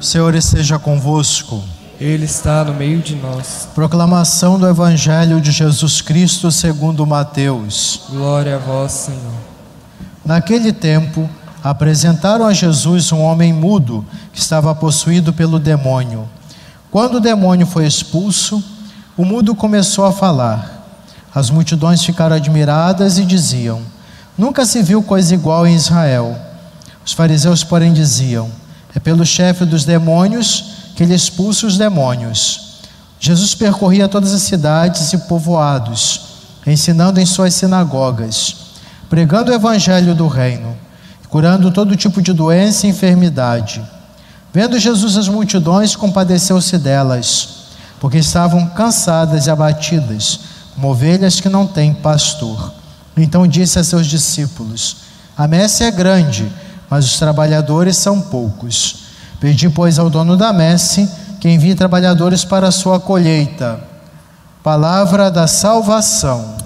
O Senhor esteja convosco. Ele está no meio de nós. Proclamação do Evangelho de Jesus Cristo segundo Mateus. Glória a vós, Senhor. Naquele tempo, apresentaram a Jesus um homem mudo que estava possuído pelo demônio. Quando o demônio foi expulso, o mudo começou a falar. As multidões ficaram admiradas e diziam: Nunca se viu coisa igual em Israel. Os fariseus, porém, diziam: É pelo chefe dos demônios que ele expulsa os demônios. Jesus percorria todas as cidades e povoados, ensinando em suas sinagogas, pregando o evangelho do reino, curando todo tipo de doença e enfermidade. Vendo Jesus as multidões, compadeceu-se delas, porque estavam cansadas e abatidas, como ovelhas que não têm pastor. Então disse a seus discípulos: A messe é grande, mas os trabalhadores são poucos. Pedi, pois, ao dono da messe que envie trabalhadores para a sua colheita. Palavra da salvação.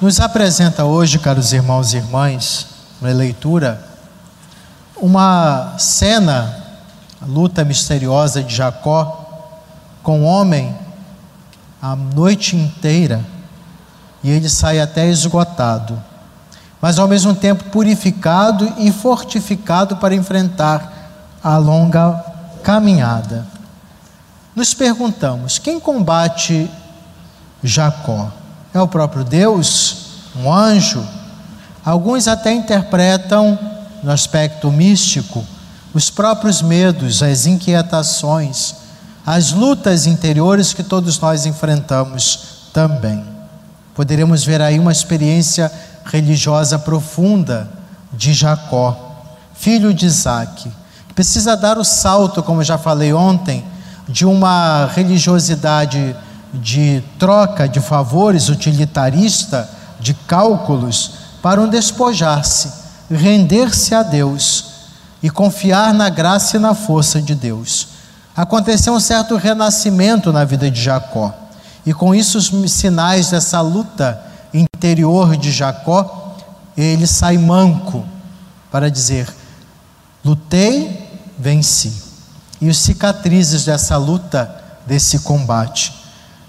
Nos apresenta hoje, caros irmãos e irmãs, na leitura, uma cena, a luta misteriosa de Jacó com o homem a noite inteira e ele sai até esgotado, mas ao mesmo tempo purificado e fortificado para enfrentar a longa caminhada. Nos perguntamos: quem combate Jacó? É o próprio Deus? Um anjo? Alguns até interpretam, no aspecto místico, os próprios medos, as inquietações, as lutas interiores que todos nós enfrentamos também. Poderemos ver aí uma experiência religiosa profunda de Jacó, filho de Isaac, precisa dar o salto, como já falei ontem, de uma religiosidade de troca de favores utilitarista, de cálculos, para um despojar-se, render-se a Deus e confiar na graça e na força de Deus. Aconteceu um certo renascimento na vida de Jacó. E com isso, os sinais dessa luta interior de Jacó, ele sai manco para dizer: lutei, venci. E os cicatrizes dessa luta, desse combate.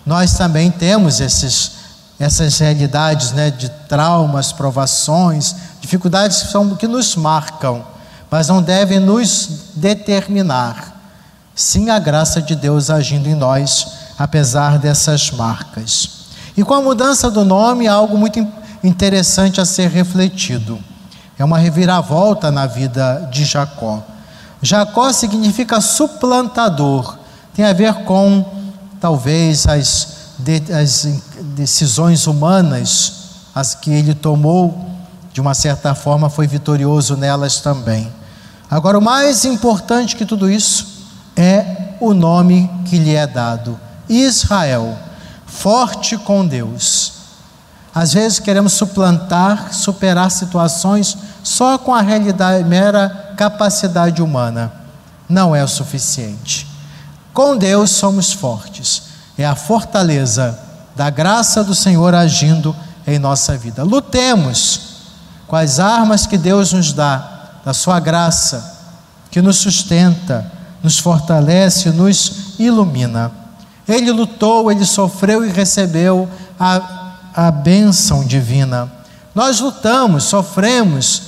Nós também temos esses, essas realidades né, de traumas, provações, dificuldades que, são, que nos marcam, mas não devem nos determinar. Sim, a graça de Deus agindo em nós apesar dessas marcas. E com a mudança do nome, há algo muito interessante a ser refletido. É uma reviravolta na vida de Jacó. Jacó significa suplantador, tem a ver com talvez as, de, as decisões humanas, as que ele tomou, de uma certa forma foi vitorioso nelas também. Agora, o mais importante que tudo isso é o nome que lhe é dado. Israel, forte com Deus. Às vezes queremos suplantar, superar situações só com a realidade, mera capacidade humana. Não é o suficiente. Com Deus somos fortes. É a fortaleza da graça do Senhor agindo em nossa vida. Lutemos com as armas que Deus nos dá, da Sua graça, que nos sustenta, nos fortalece, nos ilumina. Ele lutou, ele sofreu e recebeu a, a bênção divina. Nós lutamos, sofremos,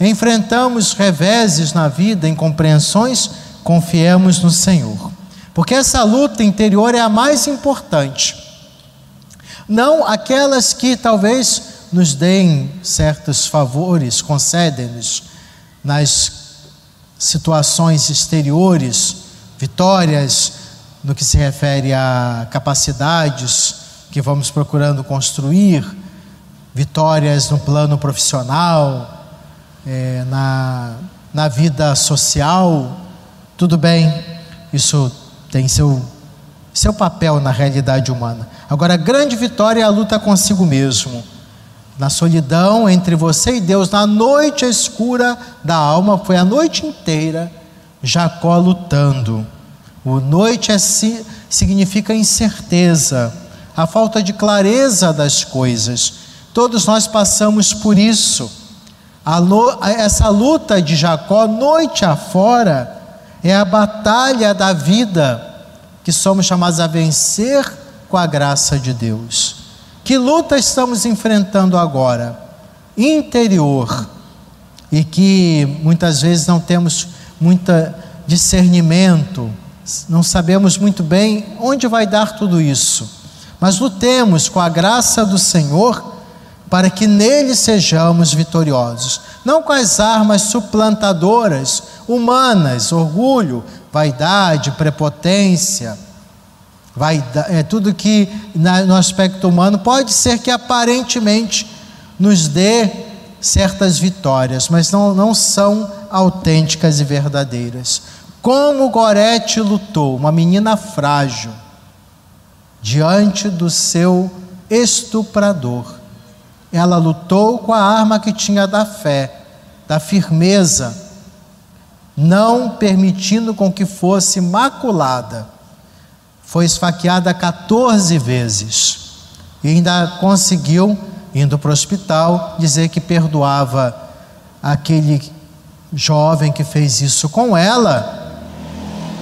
enfrentamos reveses na vida, incompreensões, confiemos no Senhor. Porque essa luta interior é a mais importante. Não aquelas que talvez nos deem certos favores, concedem-nos nas situações exteriores, vitórias, no que se refere a capacidades que vamos procurando construir, vitórias no plano profissional, é, na, na vida social, tudo bem, isso tem seu, seu papel na realidade humana. Agora, a grande vitória é a luta consigo mesmo, na solidão entre você e Deus, na noite escura da alma, foi a noite inteira Jacó lutando o noite é, significa incerteza, a falta de clareza das coisas. Todos nós passamos por isso. essa luta de Jacó, noite afora, é a batalha da vida que somos chamados a vencer com a graça de Deus. Que luta estamos enfrentando agora? Interior. E que muitas vezes não temos muito discernimento, não sabemos muito bem onde vai dar tudo isso. Mas lutemos com a graça do Senhor para que nele sejamos vitoriosos. Não com as armas suplantadoras, humanas, orgulho, vaidade, prepotência é tudo que na, no aspecto humano pode ser que aparentemente nos dê certas vitórias, mas não, não são autênticas e verdadeiras. Como Gorete lutou, uma menina frágil, diante do seu estuprador. Ela lutou com a arma que tinha da fé, da firmeza, não permitindo com que fosse maculada foi esfaqueada 14 vezes e ainda conseguiu, indo para o hospital, dizer que perdoava aquele jovem que fez isso com ela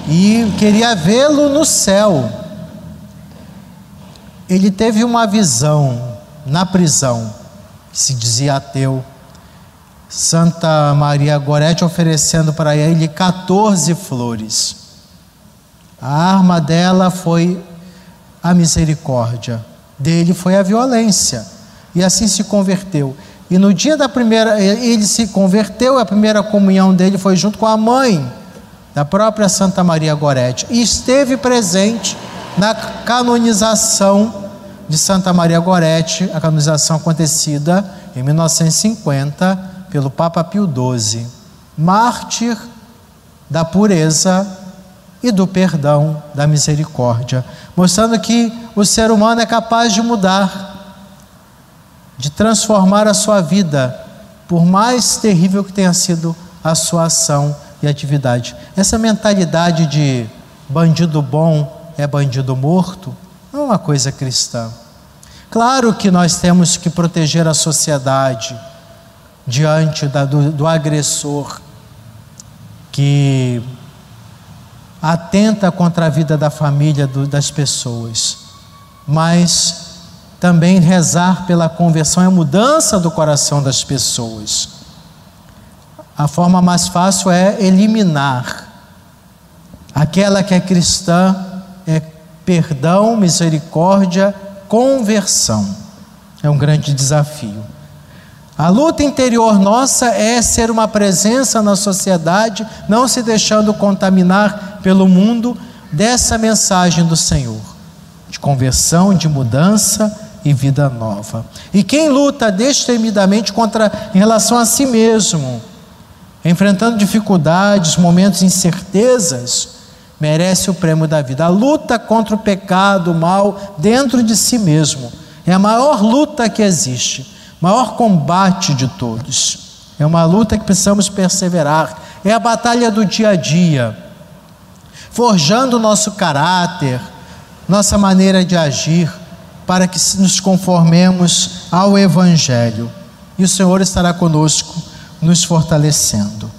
e queria vê-lo no céu. Ele teve uma visão na prisão, se dizia ateu. Santa Maria Gorete oferecendo para ele 14 flores. A arma dela foi a misericórdia, dele foi a violência. E assim se converteu. E no dia da primeira, ele se converteu, a primeira comunhão dele foi junto com a mãe da própria Santa Maria Gorete. E esteve presente na canonização de Santa Maria Gorete, a canonização acontecida em 1950 pelo Papa Pio XII. Mártir da pureza e do perdão, da misericórdia, mostrando que o ser humano é capaz de mudar, de transformar a sua vida, por mais terrível que tenha sido a sua ação e atividade. Essa mentalidade de bandido bom é bandido morto não é uma coisa cristã. Claro que nós temos que proteger a sociedade diante da, do, do agressor que atenta contra a vida da família, do, das pessoas, mas também rezar pela conversão e a mudança do coração das pessoas. A forma mais fácil é eliminar. Aquela que é cristã é perdão, misericórdia, conversão. É um grande desafio. A luta interior nossa é ser uma presença na sociedade, não se deixando contaminar pelo mundo dessa mensagem do Senhor, de conversão, de mudança e vida nova. E quem luta destemidamente contra em relação a si mesmo, enfrentando dificuldades, momentos incertezas, merece o prêmio da vida. A luta contra o pecado, o mal dentro de si mesmo é a maior luta que existe maior combate de todos. É uma luta que precisamos perseverar. É a batalha do dia a dia, forjando o nosso caráter, nossa maneira de agir, para que nos conformemos ao Evangelho. E o Senhor estará conosco, nos fortalecendo.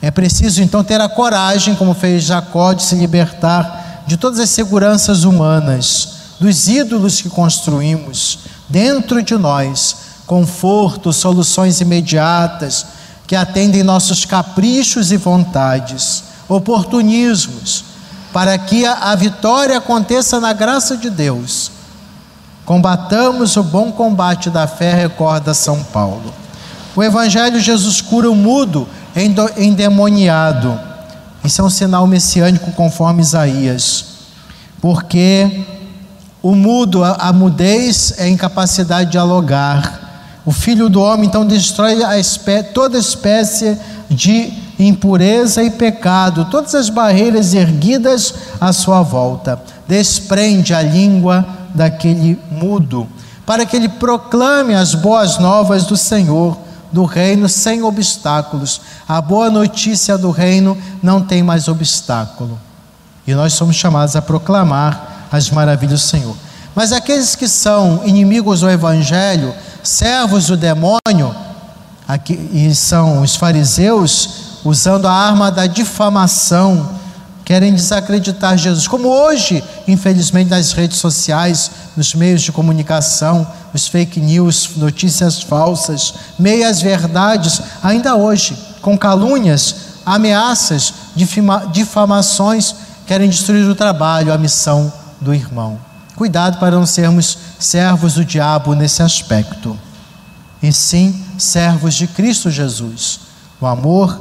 É preciso então ter a coragem, como fez Jacó, de se libertar de todas as seguranças humanas, dos ídolos que construímos dentro de nós conforto, soluções imediatas que atendem nossos caprichos e vontades, oportunismos, para que a, vitória aconteça na graça de Deus. Combatamos o bom combate da fé, recorda São Paulo. O Evangelho Jesus cura o mudo endemoniado. Isso é um sinal messiânico conforme Isaías. Porque o mudo, a, a mudez é a incapacidade de dialogar. O filho do homem então destrói a espé toda espécie de impureza e pecado, todas as barreiras erguidas à sua volta. Desprende a língua daquele mudo, para que ele proclame as boas novas do Senhor, do reino sem obstáculos. A boa notícia do reino não tem mais obstáculo. E nós somos chamados a proclamar as maravilhas do Senhor. Mas aqueles que são inimigos do evangelho, servos do demônio, aqui, e são os fariseus, usando a arma da difamação, querem desacreditar Jesus. Como hoje, infelizmente, nas redes sociais, nos meios de comunicação, os fake news, notícias falsas, meias verdades, ainda hoje, com calúnias, ameaças, difama, difamações, querem destruir o trabalho, a missão do irmão. Cuidado para não sermos servos do diabo nesse aspecto, e sim servos de Cristo Jesus, no amor,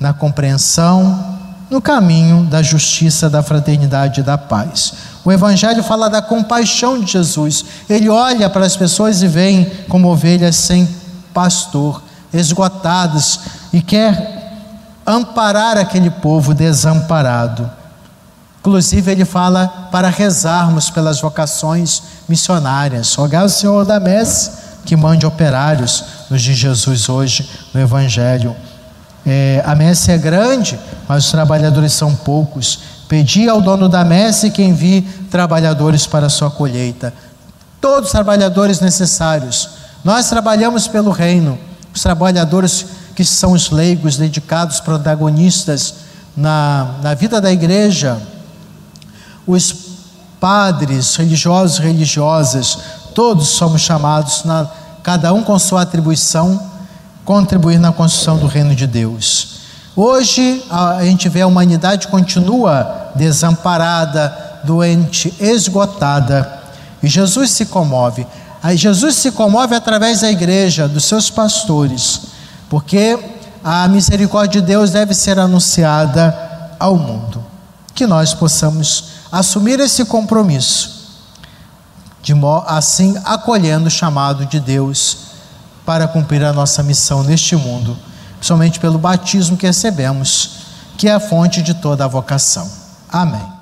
na compreensão, no caminho da justiça, da fraternidade e da paz. O Evangelho fala da compaixão de Jesus. Ele olha para as pessoas e vem como ovelhas sem pastor, esgotadas, e quer amparar aquele povo desamparado. Inclusive, ele fala para rezarmos pelas vocações missionárias. Rogar o Senhor da messe que mande operários, nos diz Jesus hoje no Evangelho. É, a messe é grande, mas os trabalhadores são poucos. Pedi ao dono da messe que envie trabalhadores para a sua colheita. Todos os trabalhadores necessários. Nós trabalhamos pelo reino. Os trabalhadores que são os leigos, dedicados, protagonistas na, na vida da igreja, os padres, religiosos, religiosas, todos somos chamados, na, cada um com sua atribuição, contribuir na construção do reino de Deus. Hoje a gente vê a humanidade continua desamparada, doente, esgotada, e Jesus se comove. Aí Jesus se comove através da igreja, dos seus pastores, porque a misericórdia de Deus deve ser anunciada ao mundo. Que nós possamos assumir esse compromisso, de assim acolhendo o chamado de Deus para cumprir a nossa missão neste mundo, principalmente pelo batismo que recebemos, que é a fonte de toda a vocação. Amém.